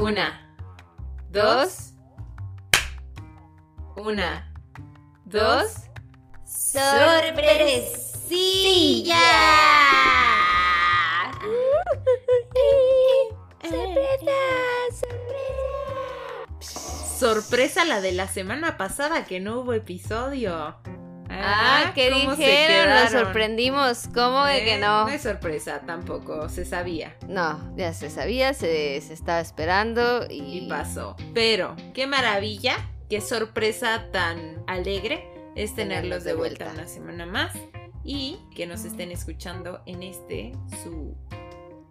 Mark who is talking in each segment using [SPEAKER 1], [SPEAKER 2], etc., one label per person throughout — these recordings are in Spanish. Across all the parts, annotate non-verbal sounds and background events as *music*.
[SPEAKER 1] Una, dos, una, dos.
[SPEAKER 2] ¡Sorpresilla! ¡Sorpresa! *laughs* ¡Sorpresa!
[SPEAKER 1] Sorpresa la de la semana pasada que no hubo episodio.
[SPEAKER 2] Ah, ¿qué
[SPEAKER 1] ¿cómo se
[SPEAKER 2] dijeron? Nos sorprendimos. ¿Cómo de que
[SPEAKER 1] Eh,
[SPEAKER 2] no?
[SPEAKER 1] No es sorpresa tampoco, se sabía
[SPEAKER 2] No, ya se sabía, se, se estaba esperando y...
[SPEAKER 1] y pasó. Pero, qué maravilla, qué sorpresa tan alegre es tenerlos de vuelta una semana más y que nos estén escuchando en este su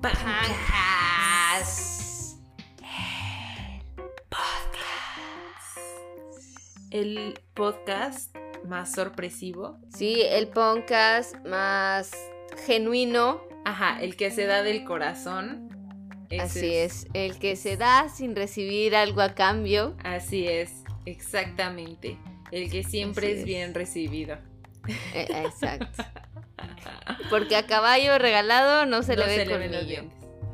[SPEAKER 2] Pancas.
[SPEAKER 1] el podcast más sorpresivo.
[SPEAKER 2] Sí, el podcast más genuino.
[SPEAKER 1] Ajá, el que se da del corazón. Ese
[SPEAKER 2] Así es, el que se da sin recibir algo a cambio.
[SPEAKER 1] Así es, exactamente. El que siempre es,
[SPEAKER 2] es.
[SPEAKER 1] bien recibido.
[SPEAKER 2] Eh, exacto. *laughs* Porque a caballo regalado no se
[SPEAKER 1] No
[SPEAKER 2] le ve el colmillo.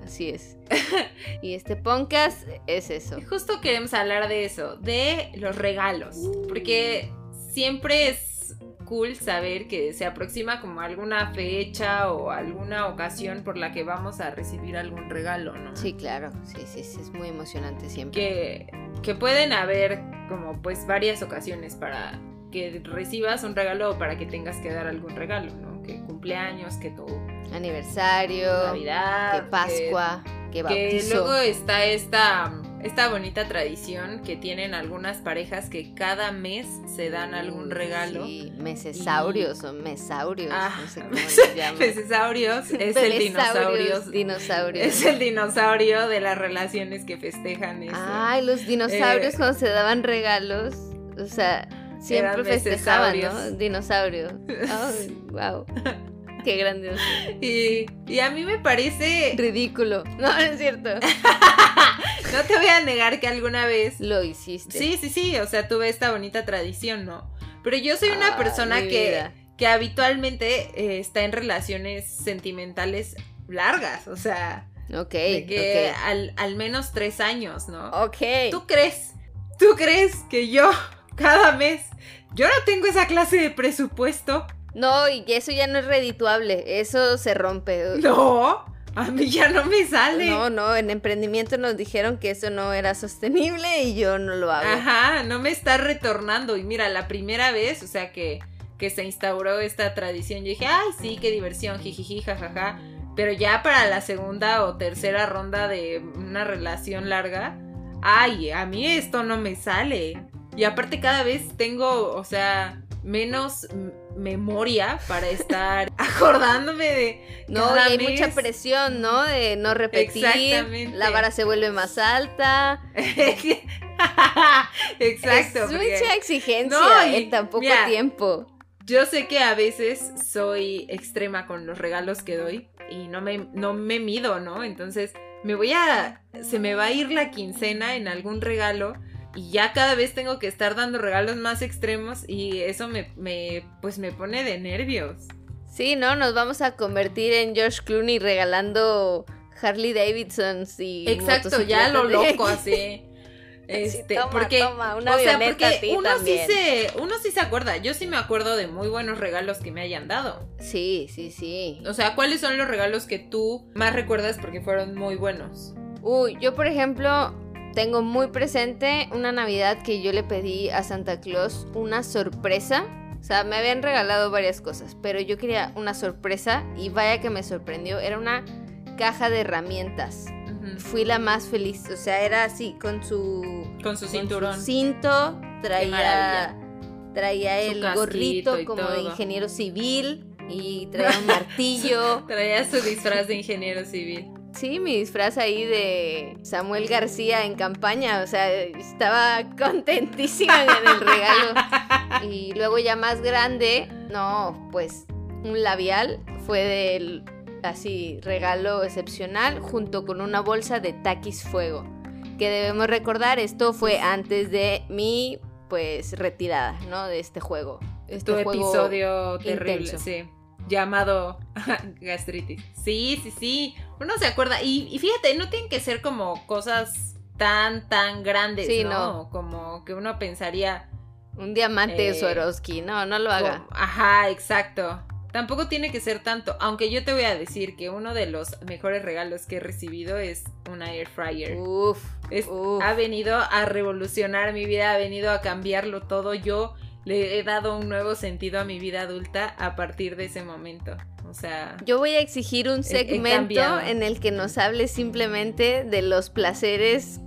[SPEAKER 2] Así es. *laughs* y este podcast es eso.
[SPEAKER 1] Y Justo queremos hablar de eso, de los regalos. Porque siempre es cool saber que se aproxima como alguna fecha o alguna ocasión por la que vamos a recibir algún regalo, ¿no?
[SPEAKER 2] Sí, claro. Sí, sí, sí, es muy emocionante siempre.
[SPEAKER 1] que, que pueden haber como pues varias ocasiones para que recibas un regalo o para que tengas que dar algún regalo, ¿no? Que cumpleaños, que tu
[SPEAKER 2] Aniversario,
[SPEAKER 1] Navidad,
[SPEAKER 2] que Pascua, que,
[SPEAKER 1] que, que
[SPEAKER 2] bautizo.
[SPEAKER 1] luego está esta esta bonita tradición que tienen algunas parejas que cada mes se dan algún
[SPEAKER 2] Uy,
[SPEAKER 1] regalo.
[SPEAKER 2] Sí, mesesaurios o mesaurios,
[SPEAKER 1] Ah,
[SPEAKER 2] no sé *laughs* cómo les llaman.
[SPEAKER 1] Pecesaurios *laughs* es el dinosaurio.
[SPEAKER 2] Dinosaurios.
[SPEAKER 1] Es el dinosaurio de las relaciones que festejan eso.
[SPEAKER 2] Ay, los dinosaurios
[SPEAKER 1] Eh,
[SPEAKER 2] cuando se daban regalos, o sea, siempre festejaban, ¿no?
[SPEAKER 1] mesesaurios.
[SPEAKER 2] Dinosaurio. *laughs* Ay, wow. Qué grandioso.
[SPEAKER 1] Y, y a mí me parece
[SPEAKER 2] Ridículo. No, no es cierto. *laughs*
[SPEAKER 1] No te voy a negar que alguna vez.
[SPEAKER 2] Lo hiciste.
[SPEAKER 1] Sí, sí, sí. O sea, tuve esta bonita tradición, ¿no? Pero yo soy una persona que, que habitualmente eh, está en relaciones sentimentales largas. O sea, de que al, al menos tres años, ¿no?
[SPEAKER 2] Ok.
[SPEAKER 1] ¿Tú crees? ¿Tú crees que yo cada mes yo no tengo esa clase de presupuesto?
[SPEAKER 2] No, y eso ya no es redituable. Eso se rompe.
[SPEAKER 1] No, a mí ya no me sale.
[SPEAKER 2] No, no, en emprendimiento nos dijeron que eso no era sostenible y yo no lo hago.
[SPEAKER 1] Ajá, no me está retornando. Y mira, la primera vez, o sea, que, que se instauró esta tradición, yo dije, ay, sí, qué diversión, jijiji, jajaja. Pero ya para la segunda o tercera ronda de una relación larga, ay, a mí esto no me sale. Y aparte cada vez tengo, o sea, menos memoria para estar *laughs* acordándome de...
[SPEAKER 2] No, y hay
[SPEAKER 1] mes.
[SPEAKER 2] mucha presión, ¿no? De no repetir.
[SPEAKER 1] Exactamente.
[SPEAKER 2] La vara se vuelve más alta. *laughs*
[SPEAKER 1] Exacto.
[SPEAKER 2] Es mucha exigencia
[SPEAKER 1] No, y
[SPEAKER 2] en tan poco
[SPEAKER 1] mira,
[SPEAKER 2] tiempo.
[SPEAKER 1] Yo sé que a veces soy extrema con los regalos que doy y no me, no me mido, ¿no? Entonces me voy a... Se me va a ir la quincena en algún regalo y ya cada vez tengo que estar dando regalos más extremos y eso me, me pues me pone de nervios.
[SPEAKER 2] Sí, ¿no? Nos vamos a convertir en George Clooney regalando Harley Davidsons y.
[SPEAKER 1] Exacto, ya lo loco así. *laughs* Este,
[SPEAKER 2] toma,
[SPEAKER 1] porque,
[SPEAKER 2] toma, una
[SPEAKER 1] o sea, porque uno
[SPEAKER 2] también.
[SPEAKER 1] sí se, uno sí se acuerda. Yo sí me acuerdo de muy buenos regalos que me hayan dado.
[SPEAKER 2] Sí, sí, sí.
[SPEAKER 1] O sea, ¿cuáles son los regalos que tú más recuerdas porque fueron muy buenos?
[SPEAKER 2] Uy, yo por ejemplo tengo muy presente una Navidad que yo le pedí a Santa Claus una sorpresa. O sea, me habían regalado varias cosas, pero yo quería una sorpresa y vaya que me sorprendió. Era una caja de herramientas. Fui la más feliz. O sea, era así, con su,
[SPEAKER 1] Con su
[SPEAKER 2] con
[SPEAKER 1] cinturón.
[SPEAKER 2] su cinto, traía, traía
[SPEAKER 1] Su
[SPEAKER 2] el gorrito como de ingeniero civil y traía un *laughs* martillo.
[SPEAKER 1] Traía su disfraz de ingeniero civil.
[SPEAKER 2] Sí, mi disfraz ahí de Samuel García en campaña, o sea, estaba contentísima en el regalo. *laughs* Y luego ya más grande, no, pues un labial fue del así regalo excepcional junto con una bolsa de taquis fuego. Que debemos recordar, esto fue antes de mi pues retirada, ¿no? De este juego. Este
[SPEAKER 1] tu
[SPEAKER 2] juego
[SPEAKER 1] episodio terrible,
[SPEAKER 2] intenso.
[SPEAKER 1] sí. Llamado *laughs* gastritis. Sí, sí, sí. Uno se acuerda. Y, y fíjate, no tienen que ser como cosas tan, tan grandes,
[SPEAKER 2] Sí,
[SPEAKER 1] ¿no?
[SPEAKER 2] no.
[SPEAKER 1] Como que uno pensaría,
[SPEAKER 2] Un diamante
[SPEAKER 1] Eh,
[SPEAKER 2] Swarovski. No, no lo haga.
[SPEAKER 1] como- ajá, exacto. Tampoco tiene que ser tanto, aunque yo te voy a decir que uno de los mejores regalos que he recibido es una air fryer.
[SPEAKER 2] Uf.
[SPEAKER 1] Es-
[SPEAKER 2] uf.
[SPEAKER 1] ha venido a revolucionar mi vida, ha venido a cambiarlo todo. Yo le he dado un nuevo sentido a mi vida adulta a partir de ese momento. O sea,
[SPEAKER 2] Yo voy a exigir un segmento en el que nos hable simplemente de los placeres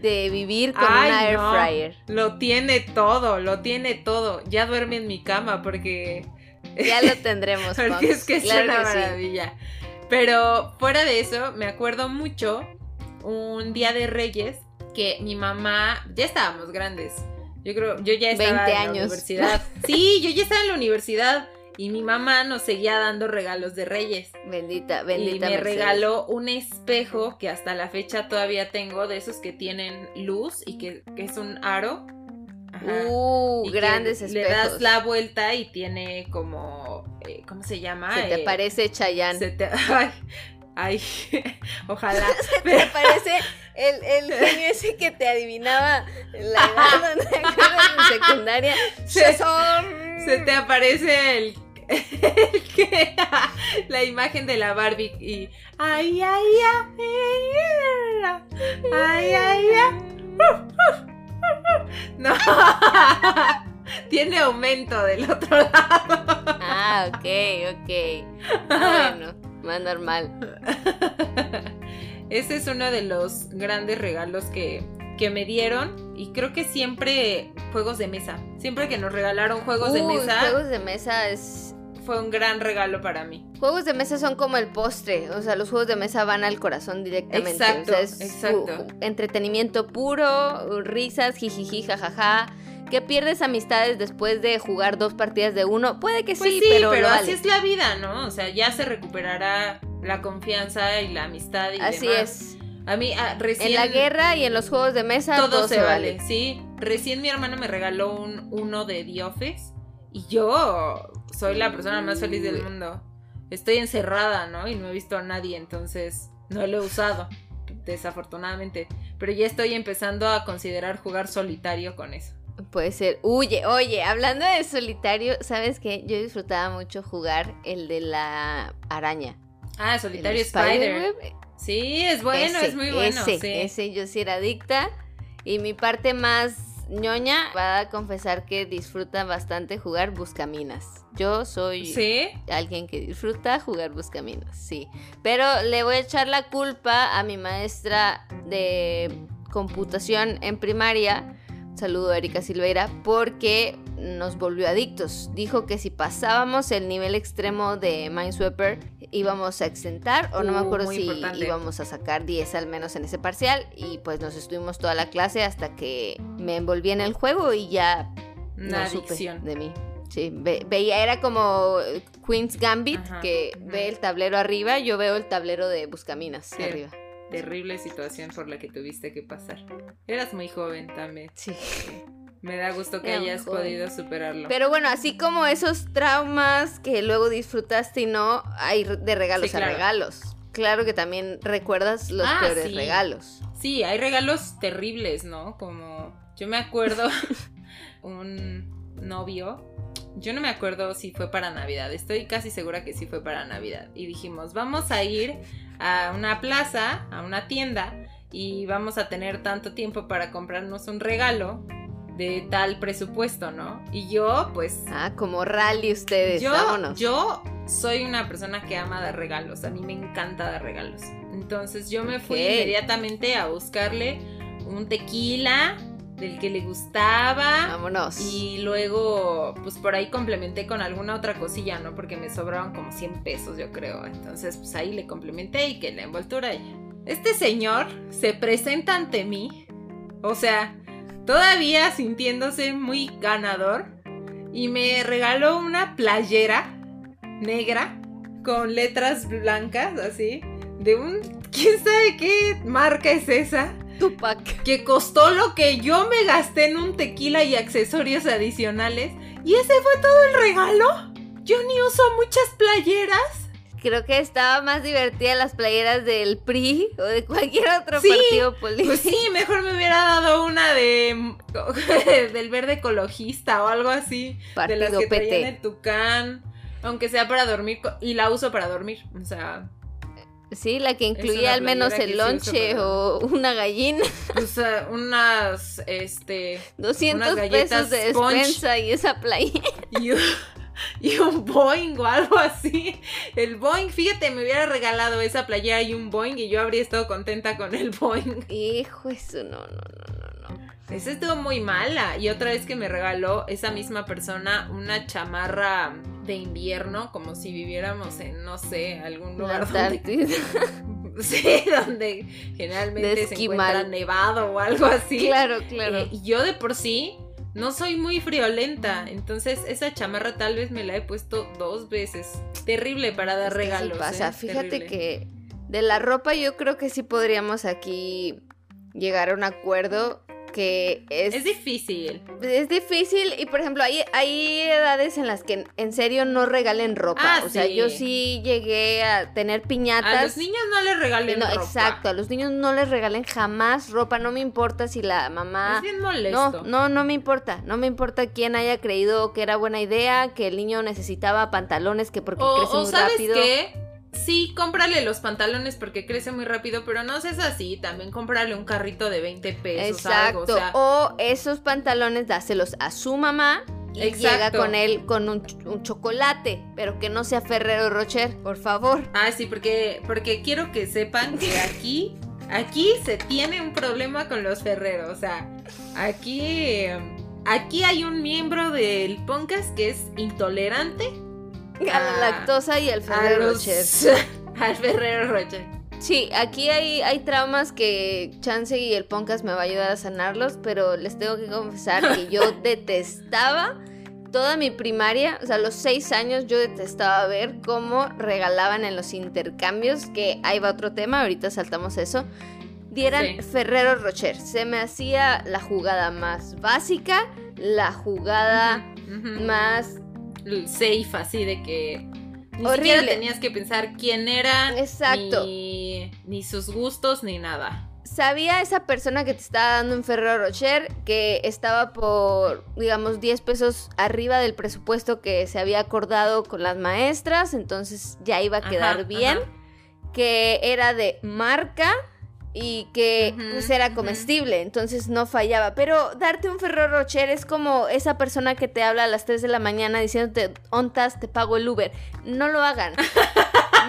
[SPEAKER 2] de vivir con
[SPEAKER 1] Ay,
[SPEAKER 2] una air
[SPEAKER 1] no.
[SPEAKER 2] fryer.
[SPEAKER 1] lo tiene todo, lo tiene todo. Ya duerme en mi cama porque
[SPEAKER 2] Ya lo tendremos. *laughs*
[SPEAKER 1] Porque es que es
[SPEAKER 2] Claro
[SPEAKER 1] una
[SPEAKER 2] que sí.
[SPEAKER 1] maravilla. Pero fuera de eso, me acuerdo mucho un día de Reyes que mi mamá, ya estábamos grandes. Yo creo, yo ya estaba
[SPEAKER 2] 20
[SPEAKER 1] en la universidad. Sí, yo ya estaba en la universidad y mi mamá nos seguía dando regalos de Reyes.
[SPEAKER 2] Bendita,
[SPEAKER 1] Y
[SPEAKER 2] bendita.
[SPEAKER 1] me
[SPEAKER 2] Mercedes.
[SPEAKER 1] regaló un espejo que hasta la fecha todavía tengo, de esos que tienen luz y que, que es un aro. Ajá.
[SPEAKER 2] Uh,
[SPEAKER 1] Y
[SPEAKER 2] grandes
[SPEAKER 1] Le
[SPEAKER 2] espejos.
[SPEAKER 1] das la vuelta y tiene como. eh, ¿Cómo se llama?
[SPEAKER 2] Se te
[SPEAKER 1] Eh,
[SPEAKER 2] parece Chayanne.
[SPEAKER 1] se te- *laughs* Ay, ay, *laughs* ojalá. *laughs*
[SPEAKER 2] ¿Te parece el, el *laughs* genio ese que te adivinaba la edad? ¿no te acuerdas en secundaria?
[SPEAKER 1] Se- Se te aparece el. que, la imagen de la Barbie y. Ay, ay, ay. Ay, ay, ay. No. Tiene aumento del otro lado.
[SPEAKER 2] Ah, ok, ok. Ah, bueno, más normal. *laughs*
[SPEAKER 1] Ese es uno de los grandes regalos que, que me dieron. Y creo que siempre juegos de mesa. Siempre que nos regalaron juegos de mesa,
[SPEAKER 2] Juegos de mesa es.
[SPEAKER 1] fue un gran regalo para mí.
[SPEAKER 2] Juegos de mesa son como el postre. O sea, los juegos de mesa van al corazón directamente.
[SPEAKER 1] Exacto,
[SPEAKER 2] O sea, es
[SPEAKER 1] exacto.
[SPEAKER 2] entretenimiento puro, risas, jijiji, jajaja. Que pierdes amistades después de jugar dos partidas de uno. Puede que
[SPEAKER 1] Pues
[SPEAKER 2] sí,
[SPEAKER 1] sí,
[SPEAKER 2] pero,
[SPEAKER 1] pero, así
[SPEAKER 2] vale.
[SPEAKER 1] es la vida, ¿no? O sea, ya se recuperará la confianza y la amistad y
[SPEAKER 2] Así
[SPEAKER 1] demás.
[SPEAKER 2] es.
[SPEAKER 1] A mí, ah, recién.
[SPEAKER 2] En la guerra y en los juegos de mesa
[SPEAKER 1] todo, se vale. sí. Recién mi hermana me regaló un uno de The Office y yo soy la persona más feliz del mundo. Estoy encerrada, ¿no? Y no he visto a nadie, entonces no lo he usado, desafortunadamente. Pero ya estoy empezando a considerar jugar solitario con eso.
[SPEAKER 2] Puede ser. Oye, oye, hablando de solitario, ¿sabes qué? Yo disfrutaba mucho jugar el de la araña.
[SPEAKER 1] Ah, solitario Spider.
[SPEAKER 2] Spiderweb.
[SPEAKER 1] Sí, es bueno,
[SPEAKER 2] Ese,
[SPEAKER 1] es muy bueno.
[SPEAKER 2] Ese,
[SPEAKER 1] sí.
[SPEAKER 2] ese yo sí era adicta. Y mi parte más ñoña va a confesar que disfruta bastante jugar buscaminas. Yo soy
[SPEAKER 1] Sí.
[SPEAKER 2] alguien que disfruta jugar buscaminas, sí. Pero le voy a echar la culpa a mi maestra de computación en primaria. Saludo a Erika Silveira, porque nos volvió adictos. Dijo que si pasábamos el nivel extremo de Minesweeper íbamos a exentar, o no me
[SPEAKER 1] Uh,
[SPEAKER 2] acuerdo si
[SPEAKER 1] importante.
[SPEAKER 2] íbamos a sacar 10 al menos en ese parcial. Y pues nos estuvimos toda la clase hasta que me envolví en el juego y ya
[SPEAKER 1] Una
[SPEAKER 2] no supe
[SPEAKER 1] adicción.
[SPEAKER 2] de mí. Sí, ve- veía, era como Queen's Gambit,
[SPEAKER 1] Ajá,
[SPEAKER 2] que ve el tablero arriba, yo veo el tablero de Buscaminas
[SPEAKER 1] Sí.
[SPEAKER 2] arriba.
[SPEAKER 1] Terrible situación por la que tuviste que pasar. Eras muy joven también.
[SPEAKER 2] Sí.
[SPEAKER 1] Me da gusto que
[SPEAKER 2] Era
[SPEAKER 1] hayas podido superarlo.
[SPEAKER 2] Pero bueno, así como esos traumas que luego disfrutaste y no, hay de regalos
[SPEAKER 1] Sí,
[SPEAKER 2] a regalos. Claro que también recuerdas los
[SPEAKER 1] Ah,
[SPEAKER 2] peores
[SPEAKER 1] sí.
[SPEAKER 2] regalos.
[SPEAKER 1] Sí, hay regalos terribles, ¿no? Como yo me acuerdo *laughs* un novio, yo no me acuerdo si fue para Navidad, estoy casi segura que sí fue para Navidad. Y dijimos, vamos a ir a una plaza, a una tienda, y vamos a tener tanto tiempo para comprarnos un regalo de tal presupuesto, ¿no? Y yo, pues,
[SPEAKER 2] Ah, como rally ustedes,
[SPEAKER 1] yo,
[SPEAKER 2] vámonos.
[SPEAKER 1] yo soy una persona que ama dar regalos. A mí me encanta dar regalos. Entonces yo me fui inmediatamente a buscarle un tequila del que le gustaba.
[SPEAKER 2] Vámonos.
[SPEAKER 1] Y luego, pues por ahí complementé con alguna otra cosilla, ¿no? Porque me sobraban como 100 pesos, yo creo. Entonces, pues ahí le complementé y que la envoltura. y- Este señor se presenta ante mí. O sea, todavía sintiéndose muy ganador. Y me regaló una playera negra con letras blancas, así. De un. ¿Quién sabe qué marca es esa?
[SPEAKER 2] Tupac.
[SPEAKER 1] que costó lo que yo me gasté en un tequila y accesorios adicionales. ¿Y ese fue todo el regalo? Yo ni uso muchas playeras.
[SPEAKER 2] creo que estaba más divertida las playeras del PRI o de cualquier otro
[SPEAKER 1] Sí,
[SPEAKER 2] partido político.
[SPEAKER 1] Pues sí, mejor me hubiera dado una de *laughs* del verde ecologista o algo así. de las
[SPEAKER 2] Partido
[SPEAKER 1] que
[SPEAKER 2] PT.
[SPEAKER 1] el tucán. Aunque sea para dormir y la uso para dormir. O sea,
[SPEAKER 2] Sí, la que incluía al menos el lonche
[SPEAKER 1] para-
[SPEAKER 2] o una gallina.
[SPEAKER 1] pues, eh, unas este
[SPEAKER 2] 200
[SPEAKER 1] Unas galletas
[SPEAKER 2] pesos de
[SPEAKER 1] Sponge.
[SPEAKER 2] despensa y esa playera. *laughs*
[SPEAKER 1] y un, y un Boeing o algo así. El Boeing, fíjate, me hubiera regalado esa playera y un Boeing y yo habría estado contenta con el Boeing.
[SPEAKER 2] Hijo, eso no, no, no, no, no.
[SPEAKER 1] Esa estuvo muy mala. Y otra vez que me regaló esa misma persona una chamarra de invierno, como si viviéramos en, no sé, algún
[SPEAKER 2] La
[SPEAKER 1] lugar donde, *laughs* sí, donde generalmente se encuentra nevado o algo así.
[SPEAKER 2] Claro, claro.
[SPEAKER 1] Eh, y yo de por sí no soy muy friolenta, entonces esa chamarra tal vez me la he puesto dos veces. Terrible para dar
[SPEAKER 2] Es que sí
[SPEAKER 1] regalos.
[SPEAKER 2] pasa.
[SPEAKER 1] ¿eh?
[SPEAKER 2] Fíjate
[SPEAKER 1] Terrible.
[SPEAKER 2] que de la ropa yo creo que sí podríamos aquí llegar a un acuerdo que es,
[SPEAKER 1] es difícil.
[SPEAKER 2] es difícil y por ejemplo hay, hay edades en las que en serio no regalen ropa.
[SPEAKER 1] Ah,
[SPEAKER 2] o sea, yo sí llegué a tener piñatas.
[SPEAKER 1] A los niños no les regalen
[SPEAKER 2] no,
[SPEAKER 1] ropa.
[SPEAKER 2] exacto, a los niños no les regalen jamás ropa, no me importa si la
[SPEAKER 1] Es
[SPEAKER 2] mamá
[SPEAKER 1] bien
[SPEAKER 2] No,
[SPEAKER 1] molesto.
[SPEAKER 2] no, no me importa. No me importa quién haya creído que era buena idea, que el niño necesitaba pantalones, que porque
[SPEAKER 1] O,
[SPEAKER 2] crece
[SPEAKER 1] o
[SPEAKER 2] muy
[SPEAKER 1] sabes
[SPEAKER 2] rápido.
[SPEAKER 1] qué, sí, cómprale los pantalones porque crece muy rápido, pero no seas así, también cómprale un carrito de 20 pesos. algo,
[SPEAKER 2] Exacto.
[SPEAKER 1] o sea,
[SPEAKER 2] o esos pantalones dáselos a su mamá y
[SPEAKER 1] Exacto.
[SPEAKER 2] llega con él con un, ch- un chocolate, pero que no sea Ferrero Rocher, por favor.
[SPEAKER 1] Ah, sí, porque, porque quiero que sepan que aquí, aquí se tiene un problema con los ferreros. O sea, aquí, aquí hay un miembro del podcast que es intolerante *laughs*
[SPEAKER 2] A la
[SPEAKER 1] Ah,
[SPEAKER 2] lactosa y al Ferrero Rocher. *laughs*
[SPEAKER 1] al Ferrero Rocher.
[SPEAKER 2] Sí, aquí hay, hay traumas que Chance y el podcast me va a ayudar a sanarlos, pero les tengo que confesar que yo *laughs* detestaba toda mi primaria, o sea, los seis años yo detestaba ver cómo regalaban en los intercambios, que ahí va otro tema, ahorita saltamos eso, dieran
[SPEAKER 1] Sí.
[SPEAKER 2] Ferrero Rocher. Se me hacía la jugada más básica, la jugada más...
[SPEAKER 1] Safe, así de que ni
[SPEAKER 2] Horrible.
[SPEAKER 1] siquiera tenías que pensar quién era,
[SPEAKER 2] Exacto.
[SPEAKER 1] ni, ni sus gustos, ni nada.
[SPEAKER 2] sabía esa persona que te estaba dando un Ferrero Rocher que estaba por, digamos, 10 pesos arriba del presupuesto que se había acordado con las maestras, entonces ya iba a quedar
[SPEAKER 1] Ajá,
[SPEAKER 2] bien,
[SPEAKER 1] ajá.
[SPEAKER 2] que era de marca y que pues, era comestible, entonces no fallaba. Pero darte un Ferrero Rocher es como esa persona que te habla a las 3 de la mañana diciéndote, ontas, te pago el Uber. No lo hagan. *laughs*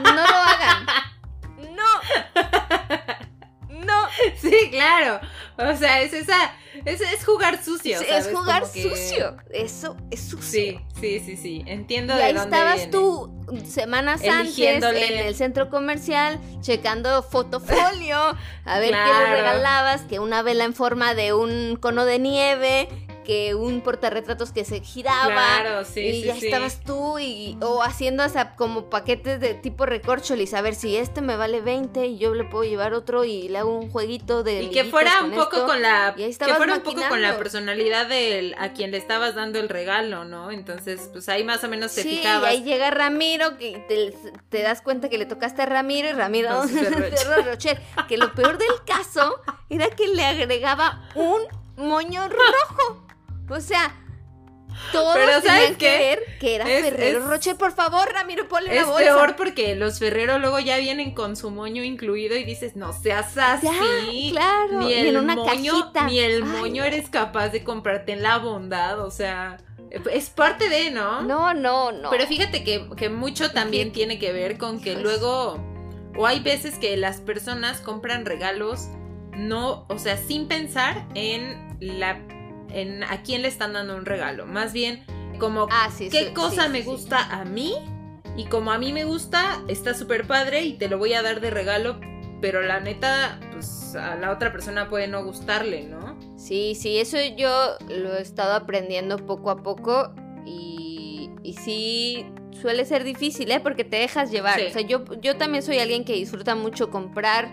[SPEAKER 2] No lo hagan. No. *laughs* No.
[SPEAKER 1] Sí, claro. O sea, es esa. Es, es jugar sucio.
[SPEAKER 2] Es jugar
[SPEAKER 1] Como que-
[SPEAKER 2] sucio. Eso es sucio.
[SPEAKER 1] Sí, sí, sí, sí. Entiendo
[SPEAKER 2] Y
[SPEAKER 1] de
[SPEAKER 2] ahí
[SPEAKER 1] dónde
[SPEAKER 2] estabas
[SPEAKER 1] viene.
[SPEAKER 2] tú semanas antes en el centro comercial checando fotofolio a ver qué le *laughs* regalabas, que una vela en forma de un cono de nieve, que un portarretratos que se giraba.
[SPEAKER 1] Claro, sí,
[SPEAKER 2] y
[SPEAKER 1] sí,
[SPEAKER 2] ya
[SPEAKER 1] sí.
[SPEAKER 2] estabas tú y o haciendo hasta como paquetes de tipo recorcholis, a ver si este me vale 20 y yo le puedo llevar otro y le hago un jueguito de
[SPEAKER 1] Y que fuera un poco
[SPEAKER 2] esto.
[SPEAKER 1] con la. Que fuera un poco con la personalidad del a quien le estabas dando el regalo, ¿no? Entonces, pues ahí más o menos te
[SPEAKER 2] Sí,
[SPEAKER 1] fijabas.
[SPEAKER 2] y ahí llega Ramiro, que te, te das cuenta que le tocaste a Ramiro y Ramiro *laughs*
[SPEAKER 1] Rocher.
[SPEAKER 2] Que lo peor del caso era que le agregaba un moño rojo. O sea, todos
[SPEAKER 1] Pero ¿sabes qué?
[SPEAKER 2] que ver que era
[SPEAKER 1] Es-
[SPEAKER 2] Ferrero
[SPEAKER 1] es-
[SPEAKER 2] Rocher. Por favor, Ramiro, ponle
[SPEAKER 1] Es
[SPEAKER 2] la bolsa.
[SPEAKER 1] peor porque los Ferrero luego ya vienen con su moño incluido y dices, no seas así.
[SPEAKER 2] Ya, claro,
[SPEAKER 1] Ni
[SPEAKER 2] y
[SPEAKER 1] el
[SPEAKER 2] en una
[SPEAKER 1] moño,
[SPEAKER 2] cajita.
[SPEAKER 1] ni el
[SPEAKER 2] Ay,
[SPEAKER 1] moño eres capaz de comprarte en la bondad, o sea, es parte de, ¿no?
[SPEAKER 2] No, no, no.
[SPEAKER 1] Pero fíjate que, que mucho también tiene que ver con que luego, o hay veces que las personas compran regalos, no, o sea, sin pensar en la, en a quién le están dando un regalo, más bien como
[SPEAKER 2] Ah, sí,
[SPEAKER 1] qué
[SPEAKER 2] sí,
[SPEAKER 1] cosa
[SPEAKER 2] sí,
[SPEAKER 1] me gusta a mí y como a mí me gusta, está súper padre y te lo voy a dar de regalo, pero la neta, pues a la otra persona puede no gustarle, ¿no?
[SPEAKER 2] Sí, sí, eso yo lo he estado aprendiendo poco a poco y, y sí suele ser difícil, ¿eh? Porque te dejas llevar. O sea, yo, yo también soy alguien que disfruta mucho comprar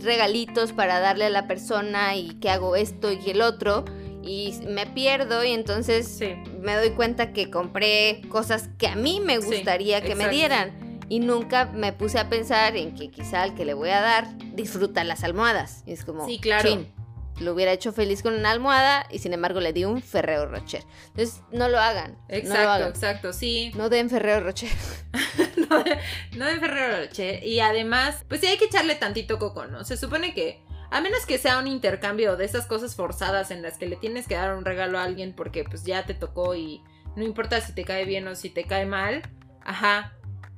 [SPEAKER 2] regalitos para darle a la persona y que hago esto y el otro y me pierdo y entonces
[SPEAKER 1] Sí.
[SPEAKER 2] me doy cuenta que compré cosas que a mí me
[SPEAKER 1] Sí,
[SPEAKER 2] gustaría que me dieran. Y nunca me puse a pensar en que quizá al que le voy a dar disfruta las almohadas. Y es como,
[SPEAKER 1] Sí, claro.
[SPEAKER 2] chin, lo hubiera hecho feliz con una almohada y sin embargo le di un Ferrero Rocher. Entonces, no lo hagan. no lo
[SPEAKER 1] Exacto,
[SPEAKER 2] hagan.
[SPEAKER 1] exacto, sí.
[SPEAKER 2] No den Ferrero Rocher. *laughs* *laughs*
[SPEAKER 1] no, de, no de Ferrero Rocher. Y además, pues sí hay que echarle tantito coco, ¿no? Se supone que, a menos que sea un intercambio de esas cosas forzadas en las que le tienes que dar un regalo a alguien porque pues ya te tocó y no importa si te cae bien o si te cae mal, ajá,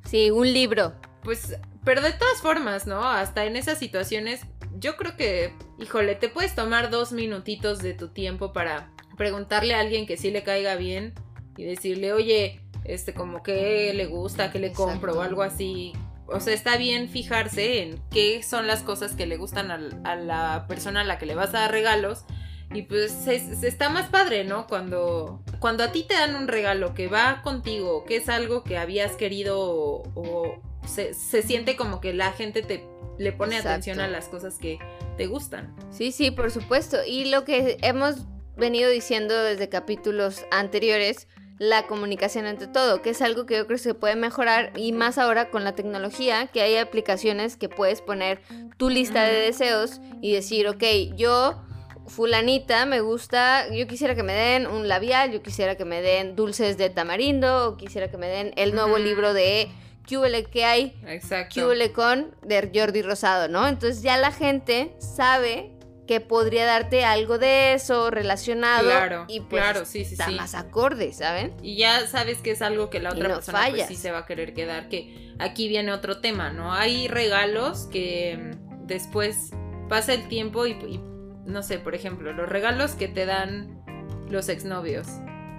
[SPEAKER 2] Sí, un libro.
[SPEAKER 1] pues, pero de todas formas, ¿no? Hasta en esas situaciones, yo creo que, híjole, te puedes tomar dos minutitos de tu tiempo para preguntarle a alguien que sí le caiga bien y decirle, oye, este, como que le gusta, que le compro o algo así. O sea, está bien fijarse en qué son las cosas que le gustan a, la persona a la que le vas a dar regalos. Y pues se, se está más padre, ¿no? Cuando, cuando a ti te dan un regalo que va contigo, que es algo que habías querido o, o se, se siente como que la gente te le pone
[SPEAKER 2] Exacto.
[SPEAKER 1] atención a las cosas que te gustan.
[SPEAKER 2] Sí, sí, por supuesto. Y lo que hemos venido diciendo desde capítulos anteriores, la comunicación entre todo, que es algo que yo creo que se puede mejorar y más ahora con la tecnología, que hay aplicaciones que puedes poner tu lista de deseos y decir, ok, yo, fulanita, me gusta, yo quisiera que me den un labial, yo quisiera que me den dulces de tamarindo, o quisiera que me den el nuevo libro de ¿Qué huele que hay?
[SPEAKER 1] Exacto.
[SPEAKER 2] ¿Qué huele con? de Jordi Rosado, ¿no? Entonces ya la gente sabe que podría darte algo de eso relacionado
[SPEAKER 1] Claro,
[SPEAKER 2] y pues
[SPEAKER 1] claro, sí, sí,
[SPEAKER 2] está
[SPEAKER 1] sí.
[SPEAKER 2] más acorde, ¿saben?
[SPEAKER 1] Y ya sabes que es algo que la otra
[SPEAKER 2] no
[SPEAKER 1] persona pues, sí se va a querer quedar. Que aquí viene otro tema, ¿no? Hay regalos que mm, después pasa el tiempo y, y, no sé, por ejemplo, los regalos que te dan los exnovios.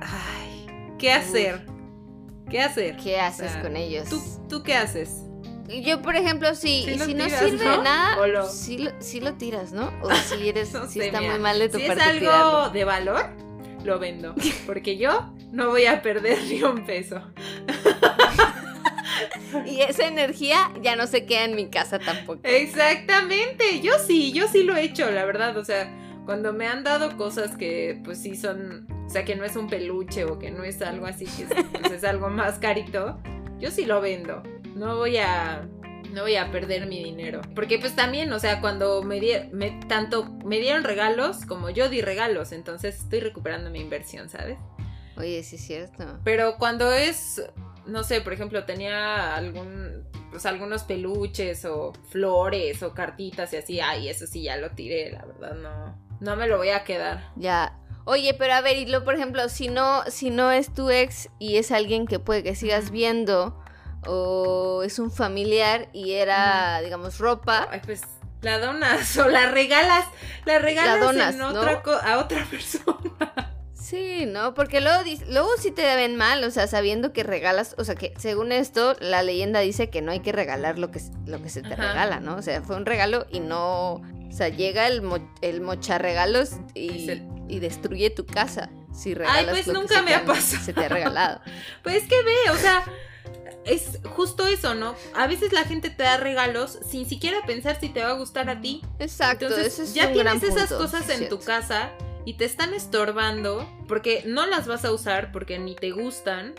[SPEAKER 1] Ay, ¿qué hacer? ¿Qué hacer?
[SPEAKER 2] ¿Qué haces
[SPEAKER 1] sea,
[SPEAKER 2] con ellos?
[SPEAKER 1] ¿Tú, ¿Tú qué haces?
[SPEAKER 2] Yo, por ejemplo, si,
[SPEAKER 1] Sí
[SPEAKER 2] si no
[SPEAKER 1] tiras,
[SPEAKER 2] sirve
[SPEAKER 1] ¿no?
[SPEAKER 2] de nada,
[SPEAKER 1] lo-
[SPEAKER 2] sí, lo, sí lo tiras, ¿no? O *laughs* si eres,
[SPEAKER 1] No
[SPEAKER 2] si
[SPEAKER 1] sé,
[SPEAKER 2] está
[SPEAKER 1] mira,
[SPEAKER 2] muy mal de tu
[SPEAKER 1] si es
[SPEAKER 2] parte
[SPEAKER 1] algo
[SPEAKER 2] tirarlo.
[SPEAKER 1] de valor, lo vendo. Porque yo no voy a perder ni un peso. *laughs*
[SPEAKER 2] Y esa energía ya no se queda en mi casa tampoco.
[SPEAKER 1] Exactamente, yo sí, yo sí lo he hecho, la verdad, o sea, cuando me han dado cosas que pues sí son, o sea, que no es un peluche o que no es algo así, que es, pues, es algo más carito, yo sí lo vendo, no voy a... No voy a perder mi dinero. Porque pues también, o sea, cuando me, di- me tanto me dieron regalos como yo di regalos, entonces estoy recuperando mi inversión, ¿sabes?
[SPEAKER 2] Oye, sí es cierto.
[SPEAKER 1] Pero cuando es, no sé, por ejemplo, tenía algún, pues algunos peluches o flores o cartitas y así, ay, eso sí ya lo tiré, la verdad no, no me lo voy a quedar.
[SPEAKER 2] Ya. Oye, pero a ver, y lo, por ejemplo, si no, si no es tu ex y es alguien que puede que sigas viendo, o es un familiar y era, digamos, ropa,
[SPEAKER 1] Ay, pues la donas o la regalas, la regalas
[SPEAKER 2] donas,
[SPEAKER 1] en
[SPEAKER 2] ¿no?
[SPEAKER 1] otra co- a otra *laughs* persona.
[SPEAKER 2] Sí, ¿no? Porque luego, luego sí te ven mal, o sea, sabiendo que regalas, o sea, que según esto, la leyenda dice que no hay que regalar lo que, lo que se te
[SPEAKER 1] Ajá.
[SPEAKER 2] regala, ¿no? O sea, fue un regalo y no, o sea, llega el, mo- el mocharregalos y,
[SPEAKER 1] Y
[SPEAKER 2] destruye tu casa si regalas
[SPEAKER 1] pues
[SPEAKER 2] lo que
[SPEAKER 1] nunca
[SPEAKER 2] se
[SPEAKER 1] me
[SPEAKER 2] te
[SPEAKER 1] ha pasado.
[SPEAKER 2] se te ha regalado. *laughs*
[SPEAKER 1] Pues que ve, o sea, es justo eso, ¿no? A veces la gente te da regalos sin siquiera pensar si te va a gustar a ti.
[SPEAKER 2] Exacto,
[SPEAKER 1] Entonces
[SPEAKER 2] es
[SPEAKER 1] ya tienes esas
[SPEAKER 2] punto,
[SPEAKER 1] cosas en tu casa y te están estorbando porque no las vas a usar porque ni te gustan.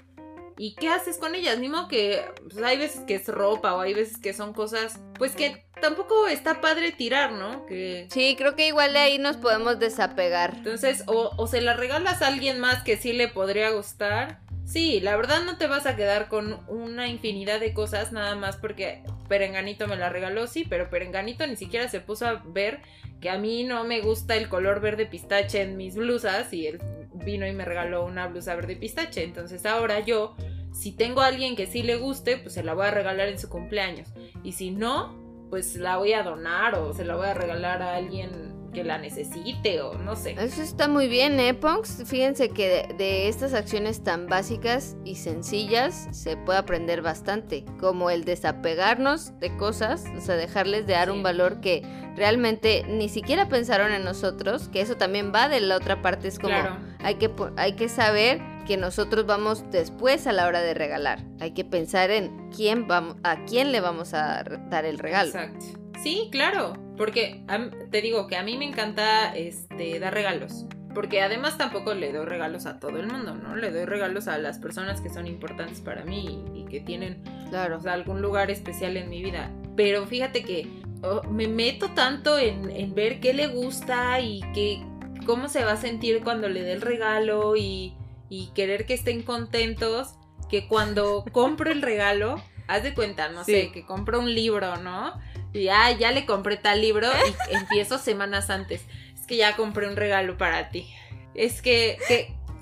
[SPEAKER 1] ¿Y qué haces con ellas? Ni modo que pues, hay veces que es ropa o hay veces que son cosas pues que tampoco está padre tirar, ¿no? Que
[SPEAKER 2] Sí, creo que igual de ahí nos podemos desapegar.
[SPEAKER 1] entonces o, o se la regalas a alguien más que sí le podría gustar. Sí, la verdad no te vas a quedar con una infinidad de cosas nada más porque Perenganito me la regaló, sí, pero Perenganito ni siquiera se puso a ver que a mí no me gusta el color verde pistache en mis blusas y él vino y me regaló una blusa verde pistache. Entonces ahora yo, si tengo a alguien que sí le guste, pues se la voy a regalar en su cumpleaños. Y si no, pues la voy a donar o se la voy a regalar a alguien que la necesite o no sé.
[SPEAKER 2] Eso está muy bien, ¿eh, Punks? Fíjense que de, de estas acciones tan básicas y sencillas se puede aprender bastante, como el desapegarnos de cosas, o sea, dejarles de dar
[SPEAKER 1] Sí.
[SPEAKER 2] un valor que realmente ni siquiera pensaron en nosotros, que eso también va de la otra parte, es como
[SPEAKER 1] Claro.
[SPEAKER 2] hay, que, hay que saber que nosotros vamos después a la hora de regalar, hay que pensar en quién vamos, a quién le vamos a dar el regalo.
[SPEAKER 1] Exacto. Sí, claro, porque a te digo que a mí me encanta este dar regalos, porque además tampoco le doy regalos a todo el mundo, ¿no? Le doy regalos a las personas que son importantes para mí y, que tienen
[SPEAKER 2] claro.
[SPEAKER 1] o sea, algún lugar especial en mi vida. Pero fíjate que oh, me meto tanto en, en, ver qué le gusta y qué, cómo se va a sentir cuando le dé el regalo y, y querer que estén contentos, que cuando compro el regalo, haz de cuenta, no sé, que compro un libro, ¿no? Y ah, ya le compré tal libro y *laughs* empiezo semanas antes. Es que ya compré un regalo para ti. Es que,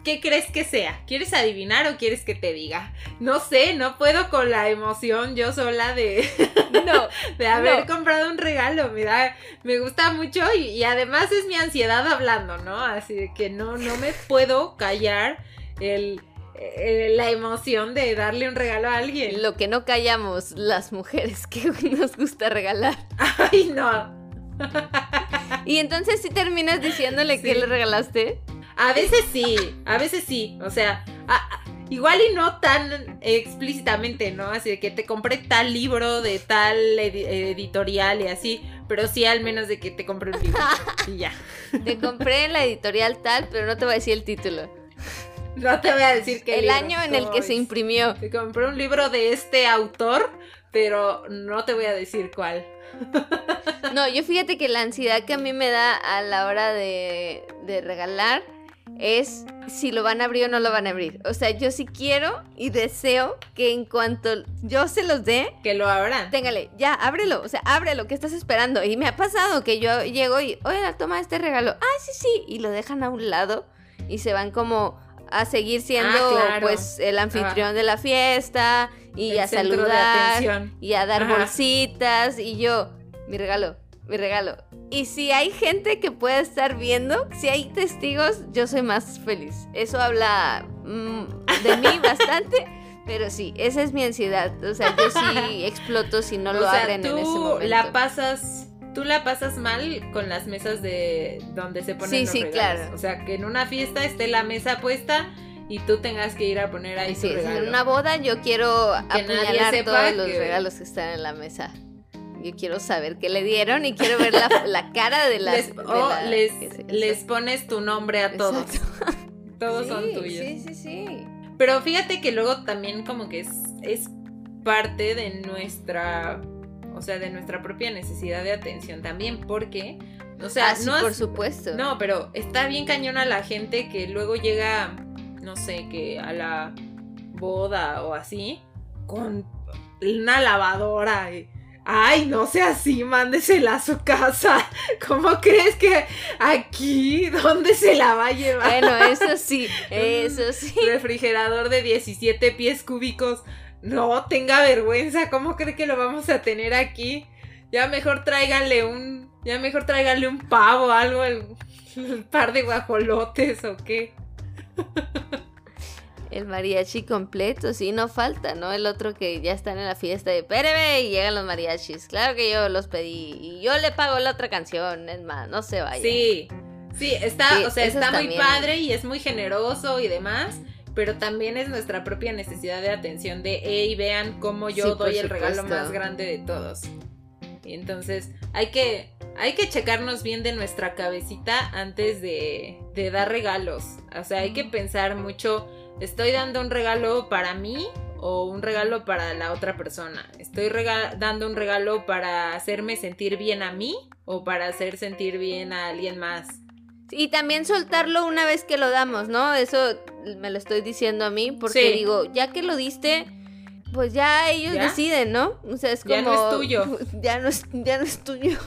[SPEAKER 1] ¿qué crees que sea? ¿Quieres adivinar o quieres que te diga? No sé, no puedo con la emoción yo sola de, *laughs* no, *laughs* de haber comprado un regalo. Mira, me gusta mucho y, además es mi ansiedad hablando, ¿no? Así que no, no me puedo callar el eh, la emoción de darle un regalo a alguien.
[SPEAKER 2] Lo que no callamos las mujeres que *laughs* nos gusta regalar.
[SPEAKER 1] Ay, no. *laughs*
[SPEAKER 2] y entonces si terminas diciéndole que le regalaste.
[SPEAKER 1] A veces sí, a veces sí. O sea, igual y no tan explícitamente, ¿no? Así de que te compré tal libro de tal editorial y así. Pero sí al menos de que te compré un libro. *laughs* y ya.
[SPEAKER 2] Te compré en la editorial tal, pero no te voy a decir el título.
[SPEAKER 1] No te voy a decir que.
[SPEAKER 2] El año en el que se imprimió.
[SPEAKER 1] Te compré un libro de este autor, pero no te voy a decir cuál.
[SPEAKER 2] No, yo fíjate que la ansiedad que a mí me da a la hora de, de regalar es si lo van a abrir o no lo van a abrir. O sea, yo sí quiero y deseo que en cuanto yo se los dé,
[SPEAKER 1] que lo abran.
[SPEAKER 2] Téngale, ya, ábrelo. O sea, ábrelo, ¿qué estás esperando? Y me ha pasado que yo llego y, oye, toma este regalo. Ah, sí, sí. Y lo dejan a un lado y se van como a seguir siendo ah, pues el anfitrión de la fiesta y a saludar y a dar bolsitas y yo, mi regalo, mi regalo. Y si hay gente que pueda estar viendo, si hay testigos, yo soy más feliz. Eso habla mm, de mí *laughs* bastante. Pero sí, esa es mi ansiedad. O sea, yo sí *laughs* exploto si no lo abren en ese momento.
[SPEAKER 1] La pasas tú la pasas mal con las mesas de donde se ponen sí, los sí, claro. O sea, que en una fiesta esté la mesa puesta y tú tengas que ir a poner ahí sí,
[SPEAKER 2] En una boda yo quiero que apuñalar todos los regalos que están en la mesa. Yo quiero saber qué le dieron y quiero ver la, *laughs* cara de las...
[SPEAKER 1] Les, les, pones tu nombre a todos. *laughs* todos son tuyos.
[SPEAKER 2] Sí, sí, sí.
[SPEAKER 1] Pero fíjate que luego también como que es, es parte de nuestra o sea, de nuestra propia necesidad de atención también, porque, o sea,
[SPEAKER 2] ah, no por supuesto.
[SPEAKER 1] No, pero está bien cañona la gente que luego llega, no sé, que a la boda o así, con una lavadora y, Ay, no sea así, mándesela a su casa. *laughs* ¿Cómo crees que aquí, dónde se la va a llevar?
[SPEAKER 2] Bueno, eso sí, *laughs* eso sí.
[SPEAKER 1] Refrigerador de 17 pies cúbicos. No, tenga vergüenza, ¿cómo cree que lo vamos a tener aquí? Ya mejor tráiganle un. Ya mejor tráiganle un pavo, algo, un par de guajolotes o qué.
[SPEAKER 2] El mariachi completo, sí, no falta, ¿no? El otro que ya están en la fiesta de Péreme y llegan los mariachis. Claro que yo los pedí y yo le pago la otra canción, es más, no se vaya.
[SPEAKER 1] Sí, sí, está, o sea, está muy padre y es muy generoso y demás pero también es nuestra propia necesidad de atención de, hey, vean cómo yo doy el regalo más grande de todos. Y entonces hay que, hay que checarnos bien de nuestra cabecita antes de, de dar regalos. O sea, hay que pensar mucho, ¿estoy dando un regalo para mí o un regalo para la otra persona? ¿Estoy dando un regalo para hacerme sentir bien a mí o para hacer sentir bien a alguien más?
[SPEAKER 2] Y también soltarlo una vez que lo damos, ¿no? Eso me lo estoy diciendo a mí porque digo, ya que lo diste, pues ya ellos deciden, ¿no? O sea, es como...
[SPEAKER 1] Ya no es tuyo. *laughs*
[SPEAKER 2] Ya no es, ya no es tuyo.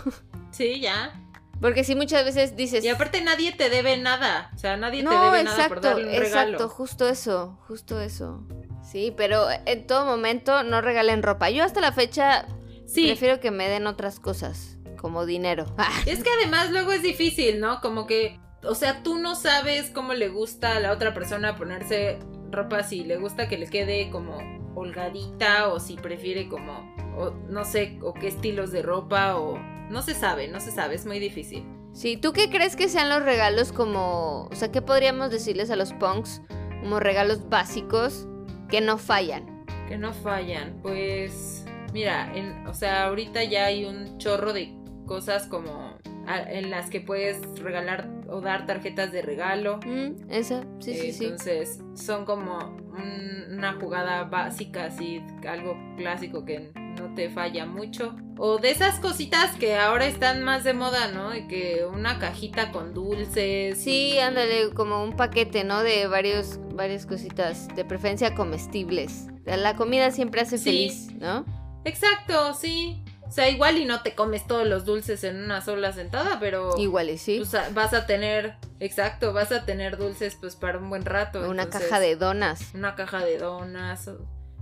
[SPEAKER 1] Sí, ya.
[SPEAKER 2] Porque sí muchas veces dices...
[SPEAKER 1] Y aparte nadie te debe nada. O sea, nadie te debe nada por darle un regalo.
[SPEAKER 2] Exacto, justo eso, justo eso. Sí, pero en todo momento no regalen ropa. Yo hasta la fecha sí. prefiero que me den otras cosas como dinero. *laughs*
[SPEAKER 1] es que además luego es difícil, ¿no? Como que, o sea, tú no sabes cómo le gusta a la otra persona ponerse ropa, si le gusta que le quede como holgadita o si prefiere como, o, no sé, o qué estilos de ropa o... No se sabe, no se sabe, es muy difícil.
[SPEAKER 2] Sí, ¿tú qué crees que sean los regalos como, o sea, qué podríamos decirles a los punks como regalos básicos que no fallan?
[SPEAKER 1] Que no fallan, pues mira, en, o sea, ahorita ya hay un chorro de cosas como en las que puedes regalar o dar tarjetas de regalo.
[SPEAKER 2] Mm, esa, sí, sí, sí.
[SPEAKER 1] Entonces, son como un- una jugada básica, así, algo clásico que no te falla mucho. O de esas cositas que ahora están más de moda, ¿no? Y que una cajita con dulces.
[SPEAKER 2] Sí, ándale, como un paquete, ¿no? De varios, varias cositas, de preferencia comestibles. La comida siempre hace
[SPEAKER 1] Sí.
[SPEAKER 2] feliz, ¿no?
[SPEAKER 1] Exacto, sí. O sea, igual y no te comes todos los dulces en una sola sentada, pero
[SPEAKER 2] Igual y sí.
[SPEAKER 1] pues, vas a tener, exacto, vas a tener dulces pues para un buen rato.
[SPEAKER 2] Una
[SPEAKER 1] entonces,
[SPEAKER 2] caja de donas.
[SPEAKER 1] una caja de donas,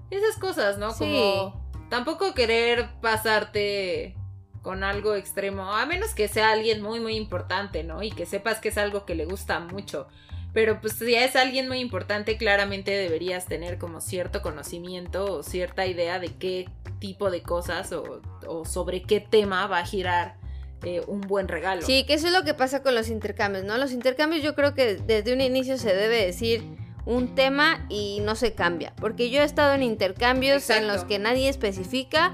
[SPEAKER 1] esas cosas, ¿no?
[SPEAKER 2] Sí.
[SPEAKER 1] Como tampoco querer pasarte con algo extremo, a menos que sea alguien muy muy importante, ¿no? Y que sepas que es algo que le gusta mucho. Pero pues si es alguien muy importante, claramente deberías tener como cierto conocimiento o cierta idea de qué tipo de cosas o, o sobre qué tema va a girar eh, un buen regalo.
[SPEAKER 2] Sí, que eso es lo que pasa con los intercambios, ¿no? Los intercambios yo creo que desde un inicio se debe decir un tema y no se cambia. Porque yo he estado en intercambios en los que nadie especifica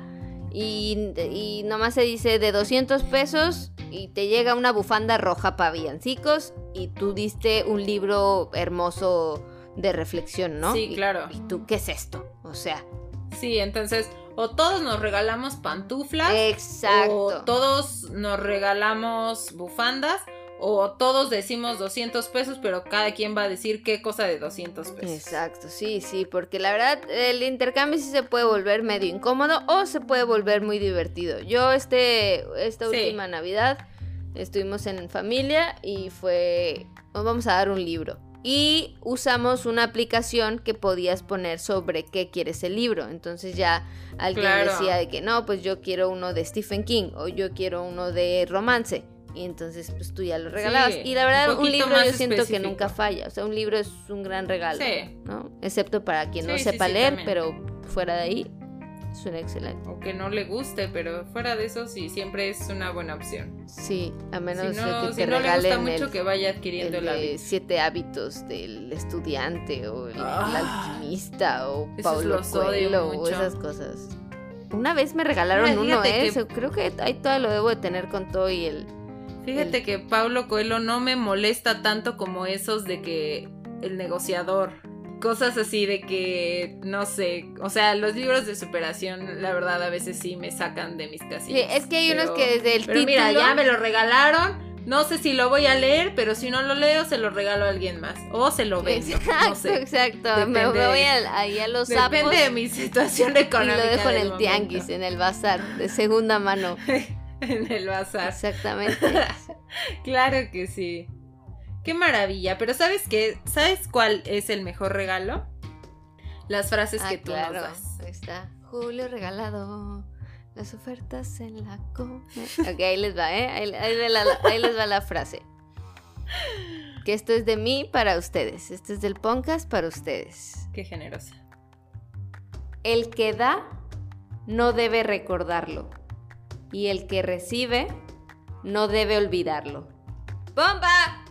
[SPEAKER 2] y, y nomás se dice de 200 pesos y te llega una bufanda roja para villancicos y tú diste un libro hermoso de reflexión, ¿no?
[SPEAKER 1] Sí,
[SPEAKER 2] Y-
[SPEAKER 1] claro.
[SPEAKER 2] ¿Y tú qué es esto? O sea,
[SPEAKER 1] Sí, entonces, o todos nos regalamos pantuflas.
[SPEAKER 2] exacto.
[SPEAKER 1] O todos nos regalamos bufandas. O todos decimos 200 pesos, pero cada quien va a decir qué cosa de 200 pesos.
[SPEAKER 2] Exacto, sí, sí, porque la verdad el intercambio sí se puede volver medio incómodo o se puede volver muy divertido. Yo este esta
[SPEAKER 1] Sí.
[SPEAKER 2] última Navidad estuvimos en familia y fue nos vamos a dar un libro y usamos una aplicación que podías poner sobre qué quieres el libro. Entonces ya alguien
[SPEAKER 1] Claro.
[SPEAKER 2] decía de que no, pues yo quiero uno de Stephen King o yo quiero uno de romance. Y entonces pues tú ya lo regalabas.
[SPEAKER 1] Sí,
[SPEAKER 2] y la verdad
[SPEAKER 1] un
[SPEAKER 2] libro yo siento que nunca falla. O sea, un libro es un gran regalo.
[SPEAKER 1] Sí.
[SPEAKER 2] ¿no? Excepto para quien no
[SPEAKER 1] Sí,
[SPEAKER 2] sepa leer,
[SPEAKER 1] también.
[SPEAKER 2] pero fuera de ahí suena excelente.
[SPEAKER 1] O que no le guste, pero fuera de eso sí, siempre es una buena opción.
[SPEAKER 2] Sí, a menos
[SPEAKER 1] si no,
[SPEAKER 2] que
[SPEAKER 1] si
[SPEAKER 2] te
[SPEAKER 1] no le gusta mucho,
[SPEAKER 2] el,
[SPEAKER 1] que vaya adquiriendo el, hábito.
[SPEAKER 2] siete hábitos del estudiante o el, el
[SPEAKER 1] Ah,
[SPEAKER 2] alquimista o Paulo Coelho o esas cosas. Una vez me regalaron uno, ¿eh?
[SPEAKER 1] que-
[SPEAKER 2] Eso, creo que ahí todavía lo debo de tener con todo y el...
[SPEAKER 1] Fíjate que Pablo Coelho no me molesta tanto como esos de que el negociador. Cosas así de que, no sé, o sea, los libros de superación, la verdad, a veces sí me sacan de mis casillas.
[SPEAKER 2] Sí, es que hay unos que desde el
[SPEAKER 1] Pero
[SPEAKER 2] título...
[SPEAKER 1] mira, ya me lo regalaron, no sé si lo voy a leer, pero si no lo leo, se lo regalo a alguien más. O se lo vendo,
[SPEAKER 2] Exacto,
[SPEAKER 1] no sé.
[SPEAKER 2] exacto. Me,
[SPEAKER 1] Depende
[SPEAKER 2] me voy a- ahí a los sapos
[SPEAKER 1] Depende de mi situación
[SPEAKER 2] y
[SPEAKER 1] económica.
[SPEAKER 2] lo dejo en el tianguis, en el bazar, de segunda mano. *laughs* *laughs*
[SPEAKER 1] en el bazar.
[SPEAKER 2] Exactamente. *laughs*
[SPEAKER 1] Claro que sí. Qué maravilla. Pero ¿sabes qué? ¿Sabes cuál es el mejor regalo? Las frases
[SPEAKER 2] Ah,
[SPEAKER 1] que tú
[SPEAKER 2] claro.
[SPEAKER 1] nos das.
[SPEAKER 2] Ahí está. Julio regalado. Las ofertas en la come. Ok, ahí les va, ¿eh? Ahí, ahí le- la- ahí les va la frase. Que esto es de mí para ustedes. Esto es del podcast para ustedes.
[SPEAKER 1] Qué generosa.
[SPEAKER 2] El que da no debe recordarlo. Y el que recibe no debe olvidarlo. ¡Bomba!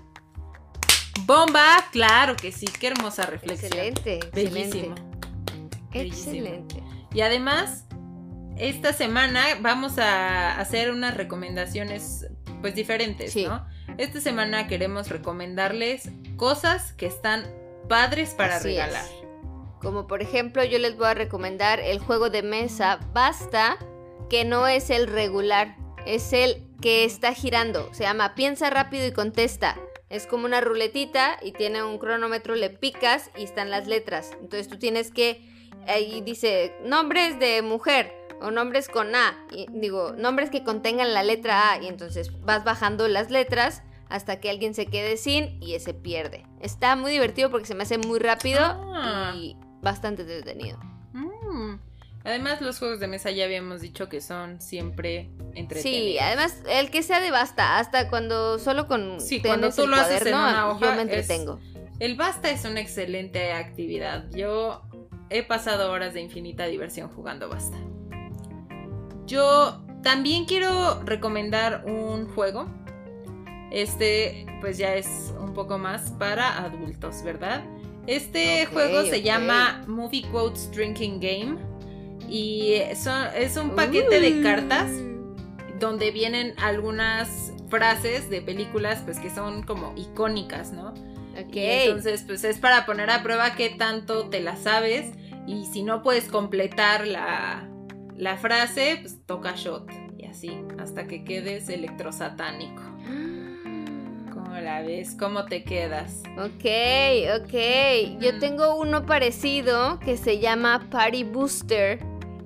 [SPEAKER 1] Bomba, claro que sí. Qué hermosa reflexión.
[SPEAKER 2] Excelente,
[SPEAKER 1] Bellísimo.
[SPEAKER 2] excelente.
[SPEAKER 1] Bellísimo.
[SPEAKER 2] Excelente.
[SPEAKER 1] Y además, esta semana vamos a hacer unas recomendaciones pues diferentes,
[SPEAKER 2] Sí.
[SPEAKER 1] ¿no? Esta semana queremos recomendarles cosas que están padres para
[SPEAKER 2] Así
[SPEAKER 1] regalar.
[SPEAKER 2] es. Como por ejemplo, yo les voy a recomendar el juego de mesa Basta, que no es el regular, es el que está girando. Se llama Piensa rápido y contesta. Es como una ruletita y tiene un cronómetro, le picas y están las letras. Entonces tú tienes que, ahí dice, nombres de mujer o nombres con A. Y, digo, nombres que contengan la letra A. Y entonces vas bajando las letras hasta que alguien se quede sin y ese pierde. Está muy divertido porque se me hace muy rápido
[SPEAKER 1] Ah.
[SPEAKER 2] y bastante entretenido.
[SPEAKER 1] Mm. Además, los juegos de mesa ya habíamos dicho que son siempre entretenidos.
[SPEAKER 2] Sí, además el que sea de basta, hasta cuando solo con
[SPEAKER 1] Sí, cuando tú lo haces en una hoja,
[SPEAKER 2] yo me
[SPEAKER 1] es-
[SPEAKER 2] entretengo.
[SPEAKER 1] El basta es una excelente actividad. Yo he pasado horas de infinita diversión jugando basta. Yo también quiero recomendar un juego. Este, pues ya es un poco más para adultos, ¿verdad? Este juego se llama Movie Quotes Drinking Game. Y son- es un paquete de cartas donde vienen algunas frases de películas pues que son como icónicas, ¿no?
[SPEAKER 2] Ok.
[SPEAKER 1] Y entonces pues es para poner a prueba qué tanto te la sabes y si no puedes completar la, la frase, pues toca shot y así, hasta que quedes electrosatánico. *gasps* ¿Cómo la ves? ¿Cómo te quedas?
[SPEAKER 2] Ok, ok. Yo tengo uno parecido que se llama Party Booster.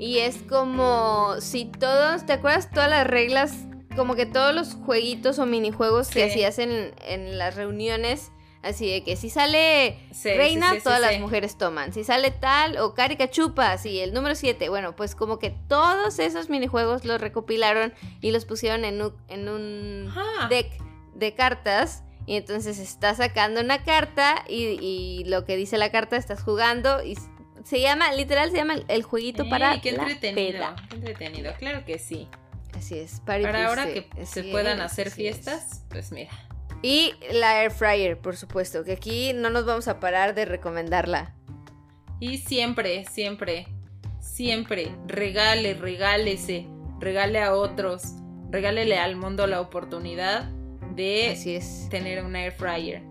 [SPEAKER 2] Y es como si todos, ¿te acuerdas todas las reglas? Como que todos los jueguitos o minijuegos que hacías en, en las reuniones. Así de que si sale
[SPEAKER 1] Sí,
[SPEAKER 2] reina,
[SPEAKER 1] sí, sí, sí,
[SPEAKER 2] todas las mujeres toman. Si sale tal o carica chupas y el número 7. Bueno, pues como que todos esos minijuegos los recopilaron y los pusieron en un, en un deck de cartas. Y entonces estás sacando una carta y, y lo que dice la carta estás jugando. Y se llama, literal, se llama el, jueguito para
[SPEAKER 1] qué
[SPEAKER 2] la
[SPEAKER 1] entretenido,
[SPEAKER 2] peda.
[SPEAKER 1] qué entretenido, claro que sí.
[SPEAKER 2] Así es, party
[SPEAKER 1] Para ahora que se puedan
[SPEAKER 2] es,
[SPEAKER 1] hacer
[SPEAKER 2] es.
[SPEAKER 1] fiestas, pues mira.
[SPEAKER 2] Y la air fryer, por supuesto, que aquí no nos vamos a parar de recomendarla.
[SPEAKER 1] Y siempre, siempre, siempre, regale, regálese, regale a otros, regálele al mundo la oportunidad de
[SPEAKER 2] Así es.
[SPEAKER 1] tener un air fryer.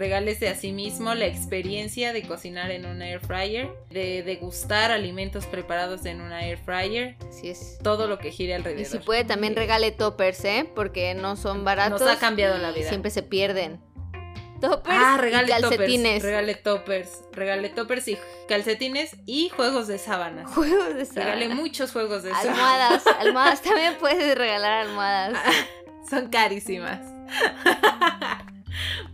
[SPEAKER 1] Regálese a sí mismo la experiencia de cocinar en un air fryer, de degustar alimentos preparados en un air fryer,
[SPEAKER 2] Así es.
[SPEAKER 1] todo lo que gire
[SPEAKER 2] Y
[SPEAKER 1] alrededor.
[SPEAKER 2] si puede también regale toppers, ¿eh? Porque no son baratos.
[SPEAKER 1] Nos ha cambiado la
[SPEAKER 2] y
[SPEAKER 1] vida.
[SPEAKER 2] Siempre se pierden. Toppers
[SPEAKER 1] Ah,
[SPEAKER 2] y
[SPEAKER 1] regale
[SPEAKER 2] calcetines.
[SPEAKER 1] toppers, regale toppers, regale toppers y calcetines y juegos de sábanas.
[SPEAKER 2] Juegos de
[SPEAKER 1] Regale
[SPEAKER 2] sábana.
[SPEAKER 1] muchos juegos de.
[SPEAKER 2] Almohadas, *laughs* almohadas. También puedes regalar almohadas.
[SPEAKER 1] Son carísimas. *laughs*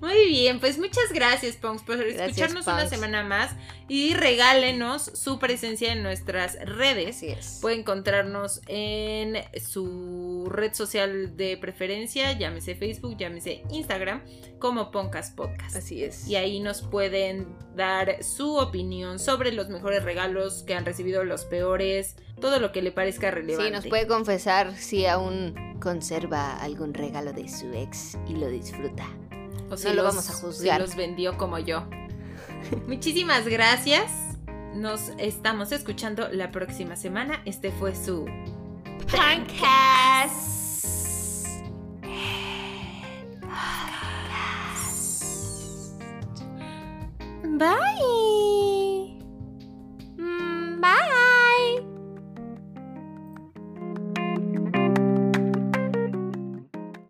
[SPEAKER 1] Muy bien, pues muchas gracias, Pongs, por
[SPEAKER 2] Gracias,
[SPEAKER 1] escucharnos una semana más y regálenos su presencia en nuestras redes.
[SPEAKER 2] Así es.
[SPEAKER 1] Puede encontrarnos en su red social de preferencia, llámese Facebook, llámese Instagram, como Poncas Podcast.
[SPEAKER 2] Así es.
[SPEAKER 1] Y ahí nos pueden dar su opinión sobre los mejores regalos que han recibido, los peores, todo lo que le parezca relevante.
[SPEAKER 2] Sí, nos puede confesar si aún conserva algún regalo de su ex y lo disfruta.
[SPEAKER 1] O si
[SPEAKER 2] no los, lo vamos a juzgar.
[SPEAKER 1] Los vendió como yo. *laughs* Muchísimas gracias. Nos estamos escuchando la próxima semana. Este fue su
[SPEAKER 2] Pancast. Bye. Mm, bye.